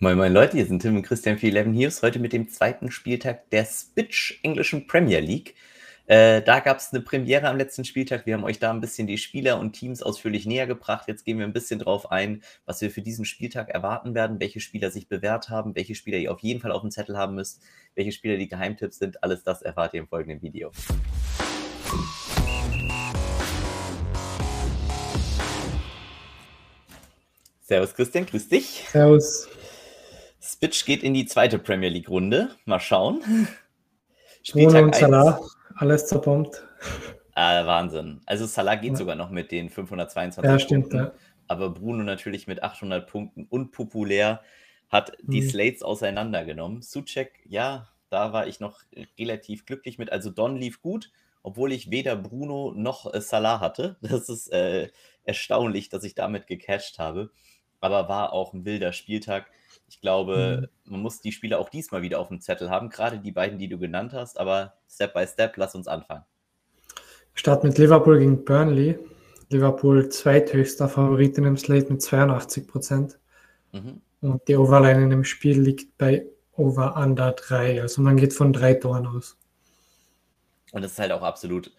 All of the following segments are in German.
Moin Moin Leute, hier sind Tim und Christian für 11 News, heute mit dem zweiten Spieltag der Spitch englischen Premier League. Äh, da gab es eine Premiere am letzten Spieltag. Wir haben euch da ein bisschen die Spieler und Teams ausführlich näher gebracht. Jetzt gehen wir ein bisschen drauf ein, was wir für diesen Spieltag erwarten werden, welche Spieler sich bewährt haben, welche Spieler ihr auf jeden Fall auf dem Zettel haben müsst, welche Spieler die Geheimtipps sind. Alles das erfahrt ihr im folgenden Video. Servus Christian, grüß dich. Servus. Spitch geht in die zweite Premier League Runde. Mal schauen. Spieltag und Salah, alles zerbombt. Ah, Wahnsinn. Also Salah geht ja. sogar noch mit den 522 ja, stimmt, Ja. Aber Bruno natürlich mit 800 Punkten unpopulär hat die mhm. Slates auseinandergenommen. Suchek, ja, da war ich noch relativ glücklich mit. Also Don lief gut, obwohl ich weder Bruno noch äh, Salah hatte. Das ist äh, erstaunlich, dass ich damit gecasht habe. Aber war auch ein wilder Spieltag. Ich glaube, mhm. man muss die Spieler auch diesmal wieder auf dem Zettel haben, gerade die beiden, die du genannt hast. Aber Step by Step, lass uns anfangen. Start mit Liverpool gegen Burnley. Liverpool zweithöchster Favorit in dem Slate mit 82 Prozent. Mhm. Und die Overline in dem Spiel liegt bei Over Under 3. Also man geht von drei Toren aus. Und das ist halt auch absolut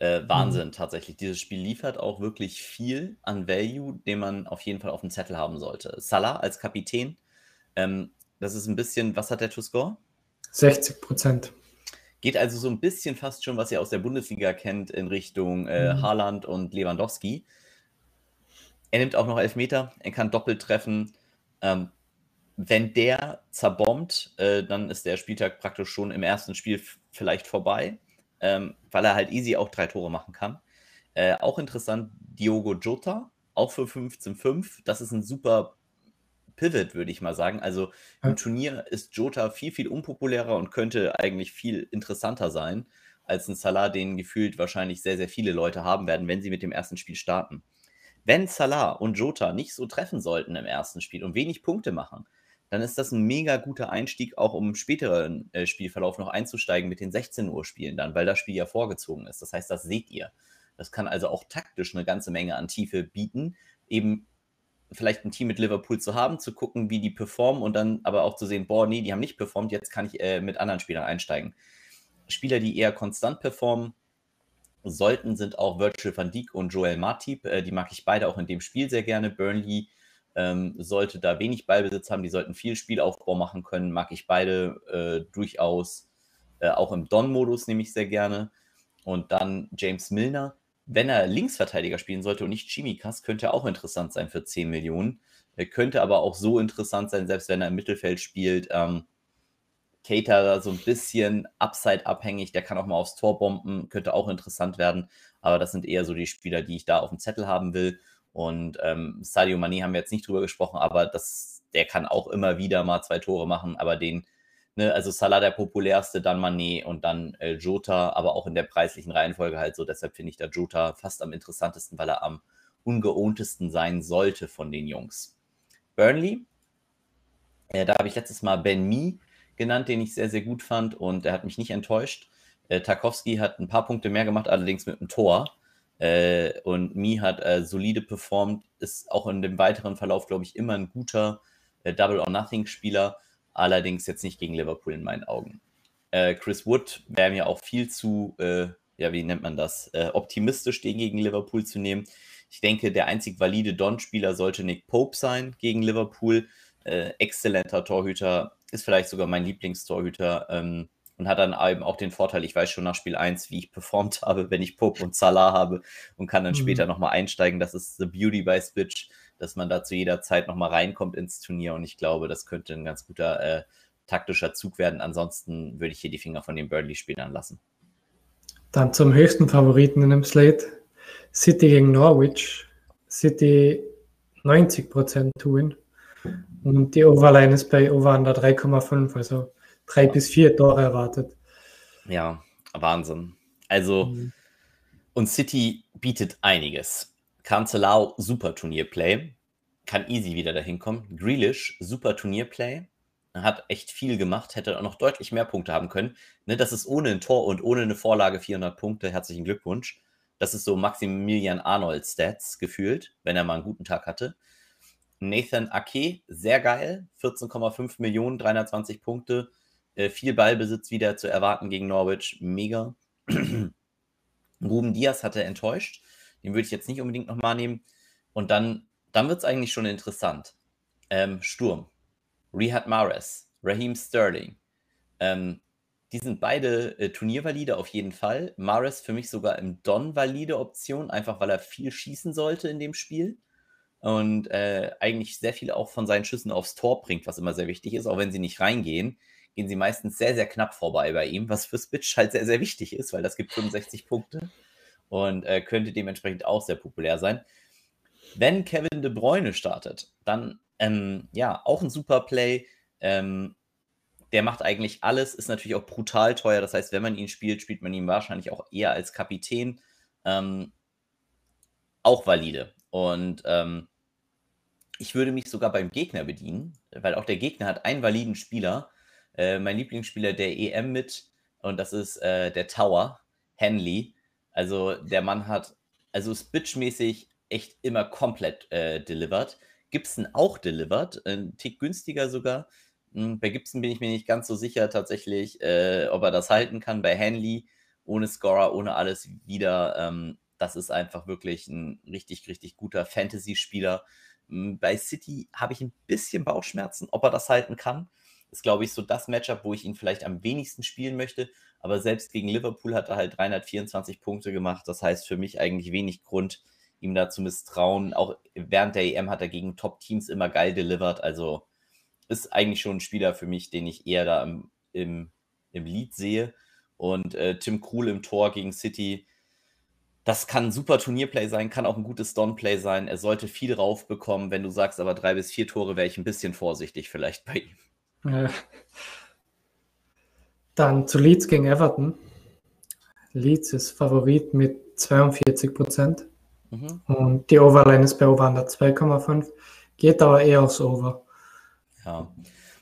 äh, Wahnsinn mhm. tatsächlich. Dieses Spiel liefert auch wirklich viel an Value, den man auf jeden Fall auf dem Zettel haben sollte. Salah als Kapitän ähm, das ist ein bisschen, was hat der to score? 60 Prozent. Geht also so ein bisschen fast schon, was ihr aus der Bundesliga kennt, in Richtung äh, mhm. Haaland und Lewandowski. Er nimmt auch noch Elfmeter, er kann doppelt treffen. Ähm, wenn der zerbombt, äh, dann ist der Spieltag praktisch schon im ersten Spiel vielleicht vorbei, ähm, weil er halt easy auch drei Tore machen kann. Äh, auch interessant, Diogo Jota, auch für 15-5. Das ist ein super Pivot, würde ich mal sagen. Also im Turnier ist Jota viel, viel unpopulärer und könnte eigentlich viel interessanter sein als ein Salah, den gefühlt wahrscheinlich sehr, sehr viele Leute haben werden, wenn sie mit dem ersten Spiel starten. Wenn Salah und Jota nicht so treffen sollten im ersten Spiel und wenig Punkte machen, dann ist das ein mega guter Einstieg, auch um im späteren äh, Spielverlauf noch einzusteigen mit den 16 Uhr Spielen dann, weil das Spiel ja vorgezogen ist. Das heißt, das seht ihr. Das kann also auch taktisch eine ganze Menge an Tiefe bieten, eben vielleicht ein Team mit Liverpool zu haben, zu gucken, wie die performen und dann aber auch zu sehen, boah, nee, die haben nicht performt, jetzt kann ich äh, mit anderen Spielern einsteigen. Spieler, die eher konstant performen sollten, sind auch Virgil van Dijk und Joel Matip. Äh, die mag ich beide auch in dem Spiel sehr gerne. Burnley ähm, sollte da wenig Ballbesitz haben, die sollten viel Spielaufbau machen können, mag ich beide äh, durchaus. Äh, auch im Don-Modus nehme ich sehr gerne. Und dann James Milner, wenn er Linksverteidiger spielen sollte und nicht Chimikas, könnte er auch interessant sein für 10 Millionen. Er könnte aber auch so interessant sein, selbst wenn er im Mittelfeld spielt. Ähm, Cater so ein bisschen Upside-abhängig, der kann auch mal aufs Tor bomben, könnte auch interessant werden. Aber das sind eher so die Spieler, die ich da auf dem Zettel haben will. Und ähm, Sadio Mane haben wir jetzt nicht drüber gesprochen, aber das, der kann auch immer wieder mal zwei Tore machen, aber den Ne, also Salah der populärste, dann Mané und dann äh, Jota, aber auch in der preislichen Reihenfolge halt so. Deshalb finde ich da Jota fast am interessantesten, weil er am ungeohntesten sein sollte von den Jungs. Burnley, äh, da habe ich letztes Mal Ben Mee genannt, den ich sehr, sehr gut fand und er hat mich nicht enttäuscht. Äh, Tarkowski hat ein paar Punkte mehr gemacht, allerdings mit einem Tor. Äh, und Mee hat äh, solide performt, ist auch in dem weiteren Verlauf, glaube ich, immer ein guter äh, Double-or-Nothing-Spieler allerdings jetzt nicht gegen Liverpool in meinen Augen. Äh, Chris Wood wäre mir auch viel zu, äh, ja, wie nennt man das, äh, optimistisch, den gegen Liverpool zu nehmen. Ich denke, der einzig valide Don-Spieler sollte Nick Pope sein gegen Liverpool. Äh, exzellenter Torhüter, ist vielleicht sogar mein Lieblingstorhüter ähm, und hat dann eben auch den Vorteil, ich weiß schon nach Spiel 1, wie ich performt habe, wenn ich Pope und Salah habe und kann dann mhm. später nochmal einsteigen. Das ist the beauty by Switch dass man da zu jeder Zeit nochmal reinkommt ins Turnier und ich glaube, das könnte ein ganz guter äh, taktischer Zug werden. Ansonsten würde ich hier die Finger von den Burnley-Spielern lassen. Dann zum höchsten Favoriten in dem Slate. City gegen Norwich. City 90% to win. Und die Overline ist bei Over under 3,5, also drei bis vier Tore erwartet. Ja, Wahnsinn. Also, mhm. und City bietet einiges. Cancelao, super Turnierplay. Kann easy wieder dahin kommen. Grealish, super Turnierplay. Hat echt viel gemacht, hätte auch noch deutlich mehr Punkte haben können. Ne, das ist ohne ein Tor und ohne eine Vorlage 400 Punkte. Herzlichen Glückwunsch. Das ist so Maximilian Arnold Stats gefühlt, wenn er mal einen guten Tag hatte. Nathan Ake, sehr geil. 14,5 Millionen, 320 Punkte. Äh, viel Ballbesitz wieder zu erwarten gegen Norwich. Mega. Ruben Diaz hatte enttäuscht. Den würde ich jetzt nicht unbedingt nochmal nehmen. Und dann, dann wird es eigentlich schon interessant. Ähm, Sturm. Rihad Mahrez, Raheem Sterling. Ähm, die sind beide äh, Turniervalide auf jeden Fall. Maris für mich sogar im Don-valide Option, einfach weil er viel schießen sollte in dem Spiel. Und äh, eigentlich sehr viel auch von seinen Schüssen aufs Tor bringt, was immer sehr wichtig ist. Auch wenn sie nicht reingehen, gehen sie meistens sehr, sehr knapp vorbei bei ihm, was für Spitch halt sehr, sehr wichtig ist, weil das gibt 65 Punkte und äh, könnte dementsprechend auch sehr populär sein. Wenn Kevin De Bruyne startet, dann ähm, ja, auch ein super Play. Ähm, der macht eigentlich alles, ist natürlich auch brutal teuer. Das heißt, wenn man ihn spielt, spielt man ihn wahrscheinlich auch eher als Kapitän. Ähm, auch valide. Und ähm, ich würde mich sogar beim Gegner bedienen, weil auch der Gegner hat einen validen Spieler. Äh, mein Lieblingsspieler der EM mit, und das ist äh, der Tower, Henley. Also der Mann hat, also Spitch-mäßig echt immer komplett äh, delivered. Gibson auch delivered, ein Tick günstiger sogar. Hm, bei Gibson bin ich mir nicht ganz so sicher tatsächlich, äh, ob er das halten kann. Bei Hanley ohne Scorer, ohne alles wieder. Ähm, das ist einfach wirklich ein richtig, richtig guter Fantasy-Spieler. Hm, bei City habe ich ein bisschen Bauchschmerzen, ob er das halten kann. Ist, glaube ich, so das Matchup, wo ich ihn vielleicht am wenigsten spielen möchte. Aber selbst gegen Liverpool hat er halt 324 Punkte gemacht. Das heißt für mich eigentlich wenig Grund, ihm da zu misstrauen. Auch während der EM hat er gegen Top-Teams immer geil delivered. Also ist eigentlich schon ein Spieler für mich, den ich eher da im, im, im Lead sehe. Und äh, Tim Krul im Tor gegen City, das kann ein super Turnierplay sein, kann auch ein gutes Don-Play sein. Er sollte viel raufbekommen. Wenn du sagst, aber drei bis vier Tore, wäre ich ein bisschen vorsichtig vielleicht bei ihm. Äh, dann zu Leeds gegen Everton. Leeds ist Favorit mit 42 Prozent. Mhm. Und die Overline ist bei Over 2,5. Geht aber eher aufs Over. Ja,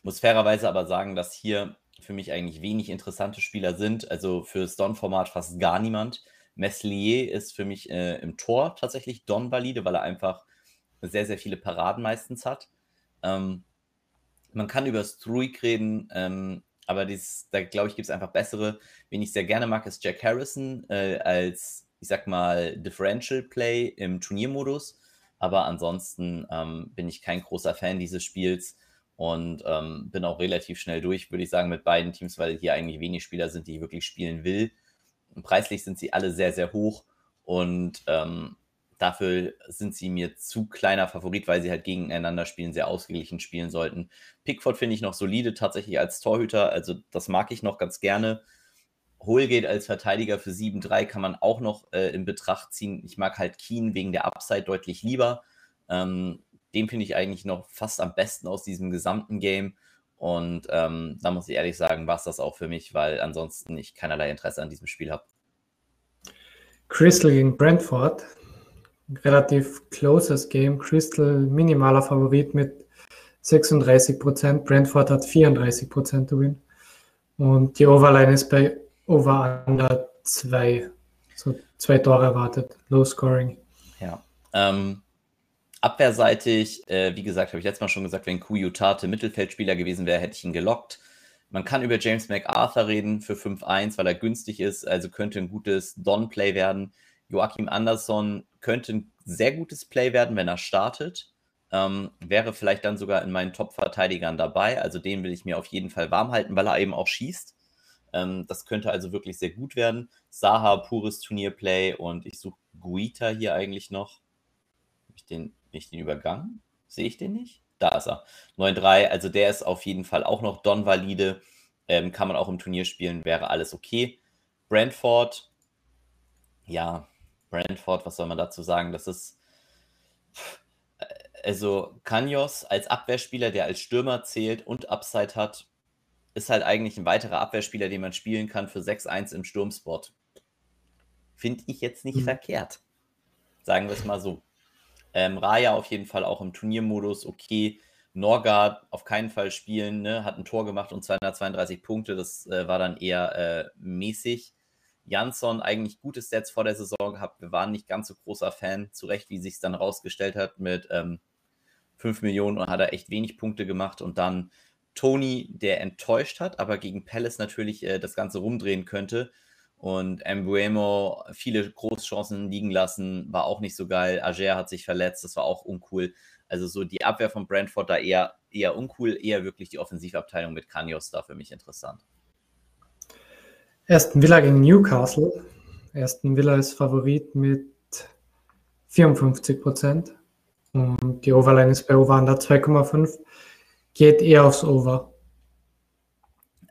muss fairerweise aber sagen, dass hier für mich eigentlich wenig interessante Spieler sind. Also für das Don-Format fast gar niemand. Meslier ist für mich äh, im Tor tatsächlich Don-valide, weil er einfach sehr, sehr viele Paraden meistens hat. Ähm, man kann über Struik reden, ähm, aber dies, da glaube ich, gibt es einfach bessere. Wen ich sehr gerne mag, ist Jack Harrison äh, als, ich sag mal, Differential Play im Turniermodus. Aber ansonsten ähm, bin ich kein großer Fan dieses Spiels und ähm, bin auch relativ schnell durch, würde ich sagen, mit beiden Teams, weil hier eigentlich wenig Spieler sind, die ich wirklich spielen will. Und preislich sind sie alle sehr, sehr hoch und ähm, dafür sind sie mir zu kleiner Favorit, weil sie halt gegeneinander spielen, sehr ausgeglichen spielen sollten. Pickford finde ich noch solide tatsächlich als Torhüter, also das mag ich noch ganz gerne. Holgate als Verteidiger für 7-3 kann man auch noch äh, in Betracht ziehen. Ich mag halt Keen wegen der Upside deutlich lieber. Ähm, den finde ich eigentlich noch fast am besten aus diesem gesamten Game. Und ähm, da muss ich ehrlich sagen, war es das auch für mich, weil ansonsten ich keinerlei Interesse an diesem Spiel habe. Crystal gegen Brentford. Relativ closes Game. Crystal minimaler Favorit mit 36% Brentford hat 34 Prozent Win. Und die Overline ist bei Over Under 2. So zwei Tore erwartet. Low Scoring. Ja. Ähm, Abwehrseitig, äh, wie gesagt, habe ich letztes Mal schon gesagt, wenn Kuyutate Mittelfeldspieler gewesen wäre, hätte ich ihn gelockt. Man kann über James MacArthur reden für 5-1, weil er günstig ist, also könnte ein gutes Don-Play werden. Joachim Andersson könnte ein sehr gutes Play werden, wenn er startet. Ähm, wäre vielleicht dann sogar in meinen Top-Verteidigern dabei. Also den will ich mir auf jeden Fall warm halten, weil er eben auch schießt. Ähm, das könnte also wirklich sehr gut werden. Saha, pures Turnierplay und ich suche Guita hier eigentlich noch. Habe ich den bin ich den übergangen? Sehe ich den nicht? Da ist er. 9-3, also der ist auf jeden Fall auch noch Don-valide. Ähm, kann man auch im Turnier spielen, wäre alles okay. Brentford, ja, Brentford, was soll man dazu sagen? Das ist, also Kanyos als Abwehrspieler, der als Stürmer zählt und Upside hat, ist halt eigentlich ein weiterer Abwehrspieler, den man spielen kann für 6-1 im Sturmsport. Finde ich jetzt nicht mhm. verkehrt. Sagen wir es mal so. Ähm, Raya auf jeden Fall auch im Turniermodus, okay. Norgard auf keinen Fall spielen, ne? hat ein Tor gemacht und 232 Punkte, das äh, war dann eher äh, mäßig. Jansson eigentlich gute Stats vor der Saison gehabt. Wir waren nicht ganz so großer Fan, zu Recht, wie sich es dann rausgestellt hat mit ähm, 5 Millionen und hat er echt wenig Punkte gemacht. Und dann Tony, der enttäuscht hat, aber gegen Palace natürlich äh, das Ganze rumdrehen könnte. Und Embuemo viele Großchancen liegen lassen, war auch nicht so geil. Ager hat sich verletzt, das war auch uncool. Also so die Abwehr von Brentford da eher, eher uncool, eher wirklich die Offensivabteilung mit Kanyos da für mich interessant. Aston Villa gegen Newcastle. Aston Villa ist Favorit mit 54 Prozent. Und die Overline ist bei Over 2,5. Geht eher aufs Over.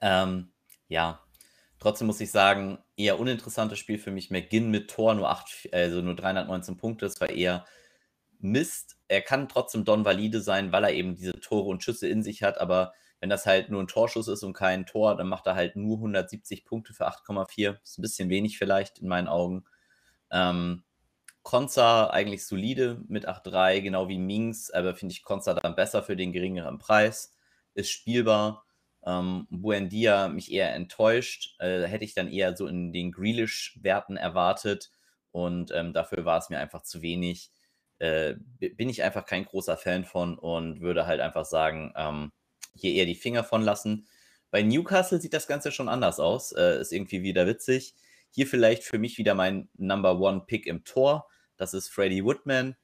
Ähm, ja, trotzdem muss ich sagen, eher uninteressantes Spiel für mich. McGinn mit Tor, nur, 8, also nur 319 Punkte. Das war eher Mist. Er kann trotzdem Don valide sein, weil er eben diese Tore und Schüsse in sich hat. Aber wenn das halt nur ein Torschuss ist und kein Tor, dann macht er halt nur 170 Punkte für 8,4. Ist ein bisschen wenig vielleicht in meinen Augen. Ähm, Konza eigentlich solide mit 8,3, genau wie Mings, aber finde ich Konza dann besser für den geringeren Preis. Ist spielbar. Ähm, Buendia mich eher enttäuscht. Äh, hätte ich dann eher so in den Grealish-Werten erwartet. Und ähm, dafür war es mir einfach zu wenig. Äh, bin ich einfach kein großer Fan von und würde halt einfach sagen, ähm, hier eher die Finger von lassen. Bei Newcastle sieht das Ganze schon anders aus. Äh, ist irgendwie wieder witzig. Hier vielleicht für mich wieder mein Number One Pick im Tor. Das ist Freddie Woodman.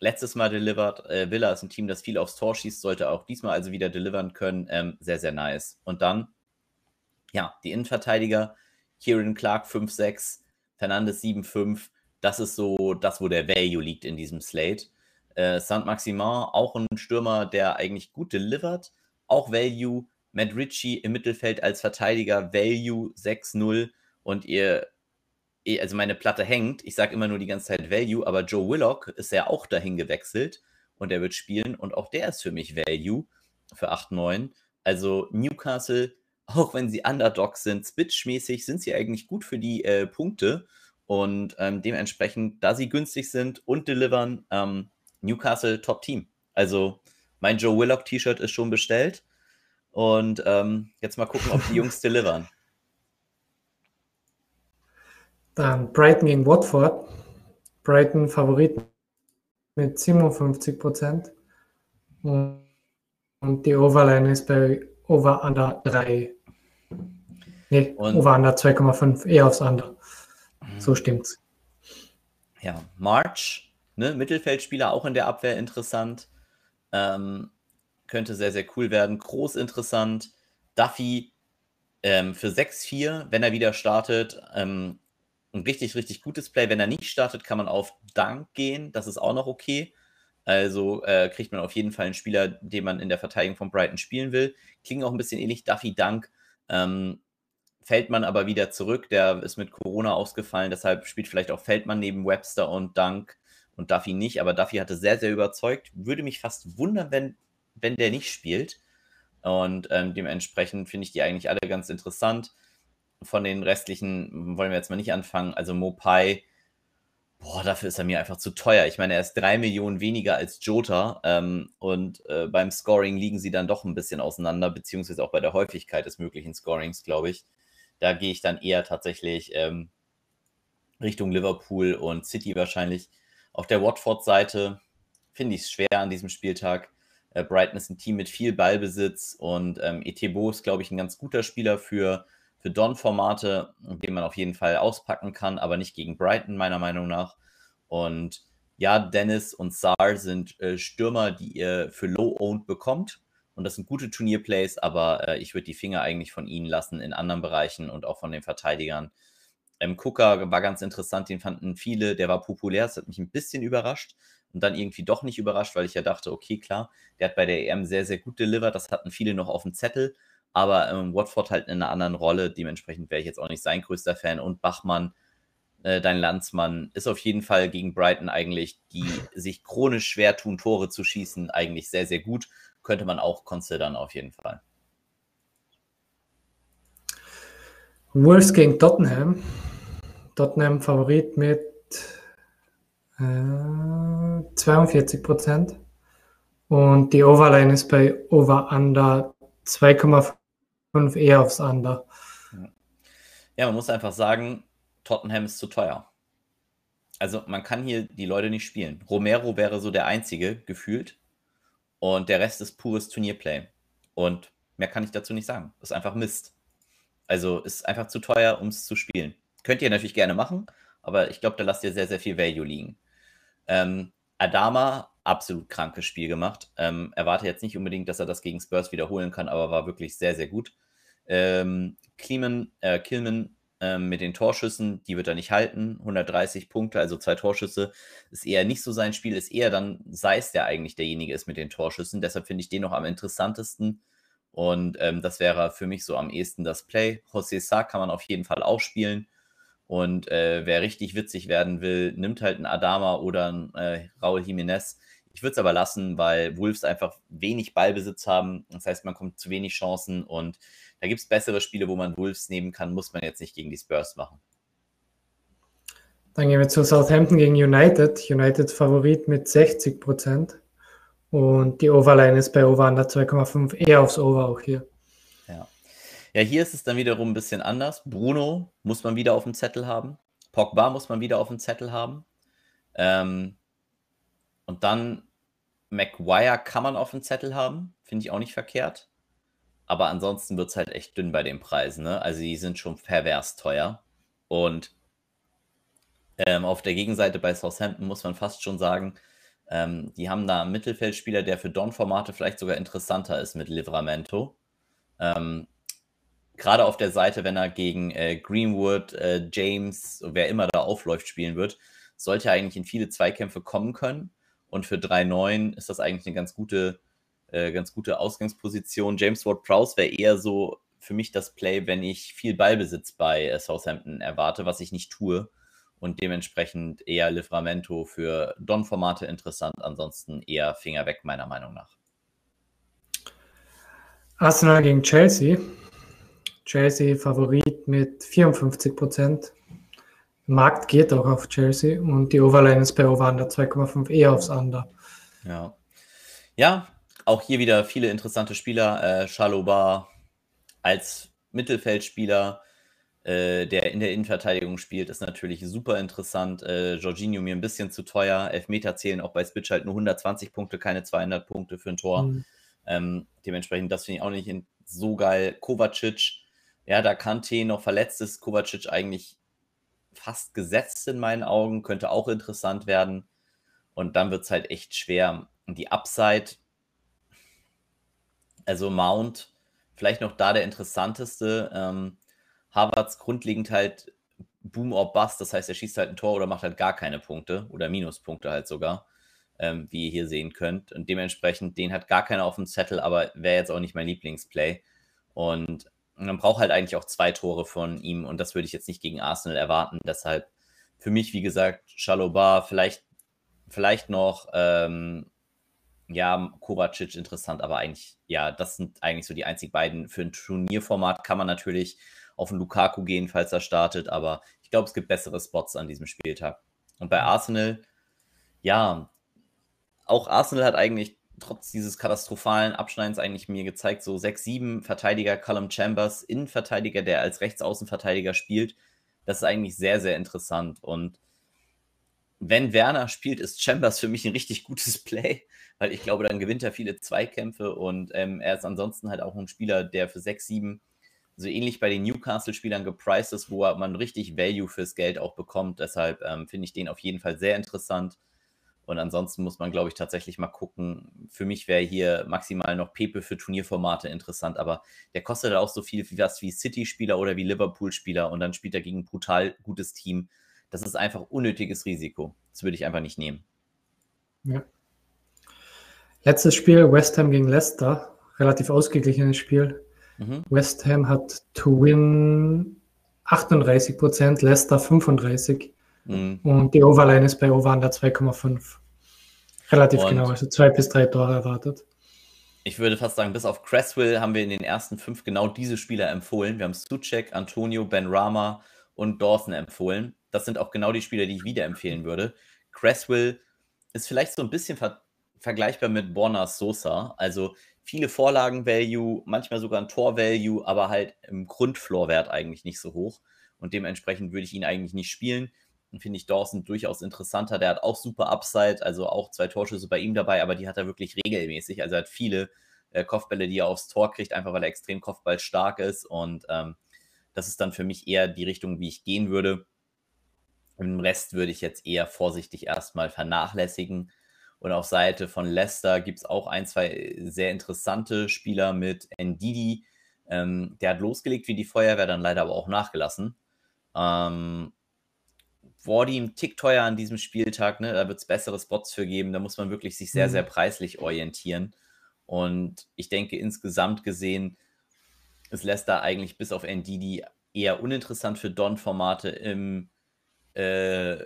Letztes Mal delivered. Äh, Villa ist ein Team, das viel aufs Tor schießt, sollte auch diesmal also wieder delivern können. Ähm, sehr, sehr nice. Und dann, ja, die Innenverteidiger. Kieran Clark 5-6, Fernandes 7-5. Das ist so das, wo der Value liegt in diesem Slate. Äh, Saint-Maximin, auch ein Stürmer, der eigentlich gut delivert. Auch Value. Matt Ritchie im Mittelfeld als Verteidiger, Value 6-0. Und ihr Eh, also meine Platte hängt. Ich sage immer nur die ganze Zeit Value, aber Joe Willock ist ja auch dahin gewechselt und er wird spielen und auch der ist für mich Value für 8-9. Also Newcastle, auch wenn sie Underdogs sind, Spitch-mäßig sind sie eigentlich gut für die äh, Punkte und ähm, dementsprechend, da sie günstig sind und delivern, ähm, Newcastle Top-Team. Also mein Joe Willock T-Shirt ist schon bestellt und ähm, jetzt mal gucken, ob die Jungs delivern. Dann Brighton gegen Watford. Brighton Favorit mit 57 Prozent. Und die Overline ist bei Over Under 3. Nee, und, Over Under 2,5, eher aufs Under. So stimmt's. Ja, March, ne, Mittelfeldspieler auch in der Abwehr interessant. Ähm, könnte sehr, sehr cool werden. Groß interessant. Duffy ähm, für 6-4, wenn er wieder startet. Ähm, ein richtig, richtig gutes Play. Wenn er nicht startet, kann man auf Dank gehen. Das ist auch noch okay. Also äh, kriegt man auf jeden Fall einen Spieler, den man in der Verteidigung von Brighton spielen will. Klingt auch ein bisschen ähnlich. Duffy Dank ähm, fällt man aber wieder zurück. Der ist mit Corona ausgefallen. Deshalb spielt vielleicht auch Feldmann neben Webster und Dank und Duffy nicht. Aber Duffy hatte sehr, sehr überzeugt. Würde mich fast wundern, wenn, wenn der nicht spielt. Und ähm, dementsprechend finde ich die eigentlich alle ganz interessant von den restlichen wollen wir jetzt mal nicht anfangen. Also Mopai, boah, dafür ist er mir einfach zu teuer. Ich meine, er ist drei Millionen weniger als Jota ähm, und äh, beim Scoring liegen sie dann doch ein bisschen auseinander, beziehungsweise auch bei der Häufigkeit des möglichen Scorings, glaube ich. Da gehe ich dann eher tatsächlich ähm, Richtung Liverpool und City wahrscheinlich. Auf der Watford-Seite finde ich es schwer an diesem Spieltag. Äh, Brighton ist ein Team mit viel Ballbesitz und ähm, Etebo ist, glaube ich, ein ganz guter Spieler für für Don-Formate, den man auf jeden Fall auspacken kann, aber nicht gegen Brighton, meiner Meinung nach. Und ja, Dennis und Saar sind äh, Stürmer, die ihr für Low-Owned bekommt. Und das sind gute Turnierplays, aber äh, ich würde die Finger eigentlich von ihnen lassen in anderen Bereichen und auch von den Verteidigern. Ähm, Cooker war ganz interessant, den fanden viele, der war populär, das hat mich ein bisschen überrascht und dann irgendwie doch nicht überrascht, weil ich ja dachte, okay, klar, der hat bei der EM sehr, sehr gut delivered, das hatten viele noch auf dem Zettel, aber ähm, Watford halt in einer anderen Rolle. Dementsprechend wäre ich jetzt auch nicht sein größter Fan. Und Bachmann, äh, dein Landsmann, ist auf jeden Fall gegen Brighton eigentlich, die sich chronisch schwer tun, Tore zu schießen, eigentlich sehr, sehr gut. Könnte man auch considern auf jeden Fall. Wolves gegen Tottenham. Tottenham Favorit mit äh, 42 Prozent. Und die Overline ist bei Over Under 2,5 5 eher aufs Under. Ja, man muss einfach sagen, Tottenham ist zu teuer. Also man kann hier die Leute nicht spielen. Romero wäre so der einzige, gefühlt. Und der Rest ist pures Turnierplay. Und mehr kann ich dazu nicht sagen. Das ist einfach Mist. Also ist einfach zu teuer, um es zu spielen. Könnt ihr natürlich gerne machen, aber ich glaube, da lasst ihr sehr, sehr viel Value liegen. Ähm, Adama, absolut krankes Spiel gemacht. Ähm, erwarte jetzt nicht unbedingt, dass er das gegen Spurs wiederholen kann, aber war wirklich sehr, sehr gut. Ähm, Kleeman, äh, Killman ähm, mit den Torschüssen, die wird er nicht halten. 130 Punkte, also zwei Torschüsse, ist eher nicht so sein Spiel, ist eher dann Seis, der eigentlich derjenige ist mit den Torschüssen. Deshalb finde ich den noch am interessantesten. Und ähm, das wäre für mich so am ehesten das Play. José Sa kann man auf jeden Fall auch spielen. Und äh, wer richtig witzig werden will, nimmt halt einen Adama oder einen äh, Raul Jiménez. Ich würde es aber lassen, weil Wolves einfach wenig Ballbesitz haben. Das heißt, man kommt zu wenig Chancen und da gibt es bessere Spiele, wo man Wolves nehmen kann, muss man jetzt nicht gegen die Spurs machen. Dann gehen wir zu Southampton gegen United. United Favorit mit 60 Prozent. Und die Overline ist bei Over under 2,5 eher aufs Over auch hier. Ja. ja, hier ist es dann wiederum ein bisschen anders. Bruno muss man wieder auf dem Zettel haben. Pogba muss man wieder auf dem Zettel haben. Ähm, und dann Maguire kann man auf dem Zettel haben. Finde ich auch nicht verkehrt. Aber ansonsten wird es halt echt dünn bei den Preisen. Ne? Also die sind schon pervers teuer. Und ähm, auf der Gegenseite bei Southampton muss man fast schon sagen, ähm, die haben da einen Mittelfeldspieler, der für Don-Formate vielleicht sogar interessanter ist mit Livramento. Ähm, Gerade auf der Seite, wenn er gegen äh, Greenwood, äh, James, wer immer da aufläuft, spielen wird, sollte er eigentlich in viele Zweikämpfe kommen können. Und für 3-9 ist das eigentlich eine ganz gute, äh, ganz gute Ausgangsposition. James Ward-Prowse wäre eher so für mich das Play, wenn ich viel Ballbesitz bei äh, Southampton erwarte, was ich nicht tue und dementsprechend eher Livramento für Don-Formate interessant, ansonsten eher Finger weg, meiner Meinung nach. Arsenal gegen Chelsea. Chelsea Favorit mit 54 Prozent. Markt geht auch auf Chelsea und die Overline ist bei Over 2,5 eher aufs Under. Ja. Ja, auch hier wieder viele interessante Spieler. Äh, Shalobar als Mittelfeldspieler äh, der in der Innenverteidigung spielt, ist natürlich super interessant. Äh, Jorginho mir ein bisschen zu teuer. Elfmeter zählen auch bei Switch halt nur 120 Punkte, keine 200 Punkte für ein Tor. Mhm. Ähm, dementsprechend, das finde ich auch nicht so geil. Kovacic, ja, da Kante noch verletzt ist, Kovacic eigentlich fast gesetzt in meinen Augen, könnte auch interessant werden. Und dann wird es halt echt schwer. Und die Upside, also Mount, vielleicht noch da der interessanteste. Ähm, Harvards grundlegend halt Boom or Bust, das heißt, er schießt halt ein Tor oder macht halt gar keine Punkte oder Minuspunkte halt sogar, ähm, wie ihr hier sehen könnt. Und dementsprechend, den hat gar keiner auf dem Zettel, aber wäre jetzt auch nicht mein Lieblingsplay. Und man braucht halt eigentlich auch zwei Tore von ihm und das würde ich jetzt nicht gegen Arsenal erwarten. Deshalb für mich, wie gesagt, Shalobar, vielleicht, vielleicht noch, ähm, ja, Kovacic interessant, aber eigentlich, ja, das sind eigentlich so die einzig beiden. Für ein Turnierformat kann man natürlich auf einen Lukaku gehen, falls er startet, aber ich glaube, es gibt bessere Spots an diesem Spieltag. Und bei Arsenal, ja, auch Arsenal hat eigentlich trotz dieses katastrophalen Abschneidens eigentlich mir gezeigt, so 6-7 Verteidiger, Callum Chambers, Innenverteidiger, der als Rechtsaußenverteidiger spielt. Das ist eigentlich sehr, sehr interessant. Und wenn Werner spielt, ist Chambers für mich ein richtig gutes Play, weil ich glaube, dann gewinnt er viele Zweikämpfe und ähm, er ist ansonsten halt auch ein Spieler, der für 6-7 so ähnlich bei den Newcastle-Spielern gepriced ist, wo man richtig Value fürs Geld auch bekommt. Deshalb ähm, finde ich den auf jeden Fall sehr interessant. Und ansonsten muss man, glaube ich, tatsächlich mal gucken. Für mich wäre hier maximal noch Pepe für Turnierformate interessant, aber der kostet auch so viel wie was wie City-Spieler oder wie Liverpool-Spieler und dann spielt er gegen ein brutal gutes Team. Das ist einfach unnötiges Risiko. Das würde ich einfach nicht nehmen. Ja. Letztes Spiel, West Ham gegen Leicester. Relativ ausgeglichenes Spiel. Mhm. West Ham hat to win 38 Prozent, Leicester 35% mhm. und die Overline ist bei Over under 2,5. Relativ und genau, also zwei bis drei Tore erwartet. Ich würde fast sagen, bis auf Cresswell haben wir in den ersten fünf genau diese Spieler empfohlen. Wir haben Suchek, Antonio, Ben Rama und Dawson empfohlen. Das sind auch genau die Spieler, die ich wieder empfehlen würde. Cresswell ist vielleicht so ein bisschen ver vergleichbar mit Borna Sosa. Also viele Vorlagen-Value, manchmal sogar ein Tor-Value, aber halt im Grundfloor-Wert eigentlich nicht so hoch. Und dementsprechend würde ich ihn eigentlich nicht spielen. finde ich Dawson durchaus interessanter. Der hat auch super Upside, also auch zwei Torschüsse bei ihm dabei, aber die hat er wirklich regelmäßig. Also er hat viele äh, Kopfbälle, die er aufs Tor kriegt, einfach weil er extrem kopfballstark ist. Und ähm, das ist dann für mich eher die Richtung, wie ich gehen würde. Im Rest würde ich jetzt eher vorsichtig erstmal vernachlässigen. Und auf Seite von Leicester gibt es auch ein, zwei sehr interessante Spieler mit Ndidi. Ähm, der hat losgelegt wie die Feuerwehr, dann leider aber auch nachgelassen. Ähm, Wardy ein Tick teuer an diesem Spieltag, ne? da wird es bessere Spots für geben. Da muss man wirklich sich sehr, mhm. sehr preislich orientieren. Und ich denke, insgesamt gesehen ist Leicester eigentlich bis auf Ndidi eher uninteressant für Don-Formate im äh,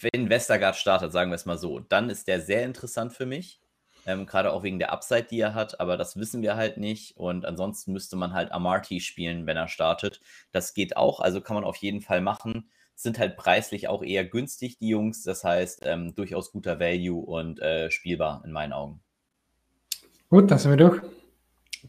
wenn Westergaard startet, sagen wir es mal so, dann ist der sehr interessant für mich. Ähm, Gerade auch wegen der Upside, die er hat, aber das wissen wir halt nicht. Und ansonsten müsste man halt Amarty spielen, wenn er startet. Das geht auch, also kann man auf jeden Fall machen. Sind halt preislich auch eher günstig, die Jungs. Das heißt, ähm, durchaus guter Value und äh, spielbar in meinen Augen. Gut, das sind wir durch.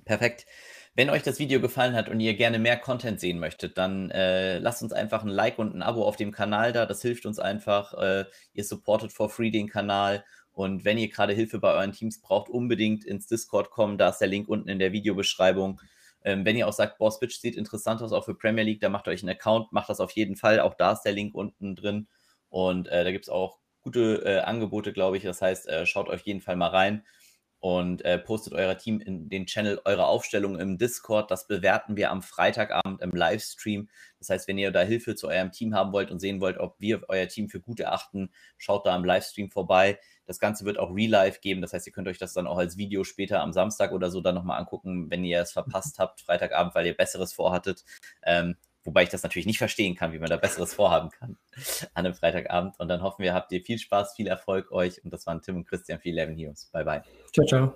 Perfekt. Wenn euch das Video gefallen hat und ihr gerne mehr Content sehen möchtet, dann äh, lasst uns einfach ein Like und ein Abo auf dem Kanal da. Das hilft uns einfach. Äh, ihr supportet for free den Kanal. Und wenn ihr gerade Hilfe bei euren Teams braucht, unbedingt ins Discord kommen. Da ist der Link unten in der Videobeschreibung. Ähm, wenn ihr auch sagt, boah, Switch sieht interessant aus, auch für Premier League, dann macht euch einen Account, macht das auf jeden Fall. Auch da ist der Link unten drin. Und äh, da gibt es auch gute äh, Angebote, glaube ich. Das heißt, äh, schaut auf jeden Fall mal rein und äh, postet euer Team in den Channel eure Aufstellung im Discord. Das bewerten wir am Freitagabend im Livestream. Das heißt, wenn ihr da Hilfe zu eurem Team haben wollt und sehen wollt, ob wir euer Team für gut erachten, schaut da im Livestream vorbei. Das Ganze wird auch Real-Life geben. Das heißt, ihr könnt euch das dann auch als Video später am Samstag oder so dann nochmal angucken, wenn ihr es verpasst habt, Freitagabend, weil ihr Besseres vorhattet. Ähm, Wobei ich das natürlich nicht verstehen kann, wie man da Besseres vorhaben kann an einem Freitagabend. Und dann hoffen wir, habt ihr viel Spaß, viel Erfolg euch. Und das waren Tim und Christian für 11 Heroes. Bye, bye. Ciao, ciao.